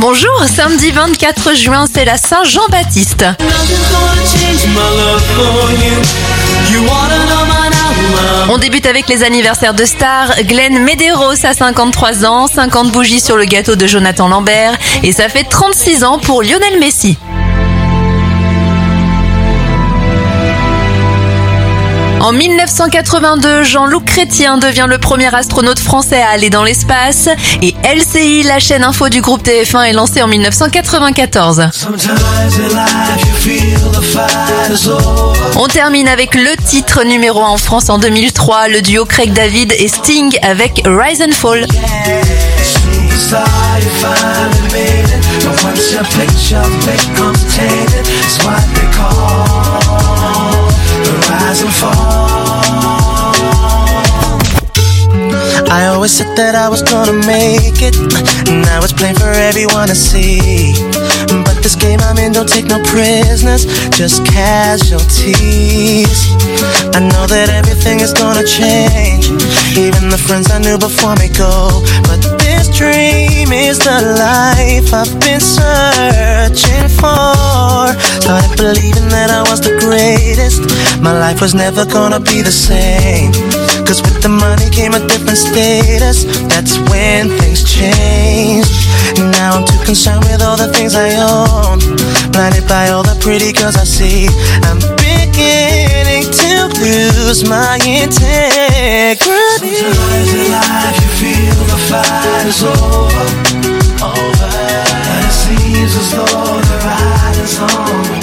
Bonjour, samedi 24 juin, c'est la Saint-Jean-Baptiste. On débute avec les anniversaires de stars. Glenn Medeiros a 53 ans, 50 bougies sur le gâteau de Jonathan Lambert et ça fait 36 ans pour Lionel Messi. En 1982, Jean-Luc Chrétien devient le premier astronaute français à aller dans l'espace et LCI, la chaîne info du groupe TF1, est lancée en 1994. On termine avec le titre numéro 1 en France en 2003, le duo Craig David et Sting avec Rise and Fall. I always said that I was gonna make it. Now it's plain for everyone to see. But this game I'm in don't take no prisoners, just casualties. I know that everything is gonna change. Even the friends I knew before me go. But this dream is the life I've been searching for. Started believing that I was the greatest. My life was never gonna be the same. Cause with the money came a different status. That's when things changed. Now I'm too concerned with all the things I own. Blinded by all the pretty girls I see. I'm beginning to lose my integrity. Sometimes in life you feel the fight is over. Over. And it seems as though the ride is on.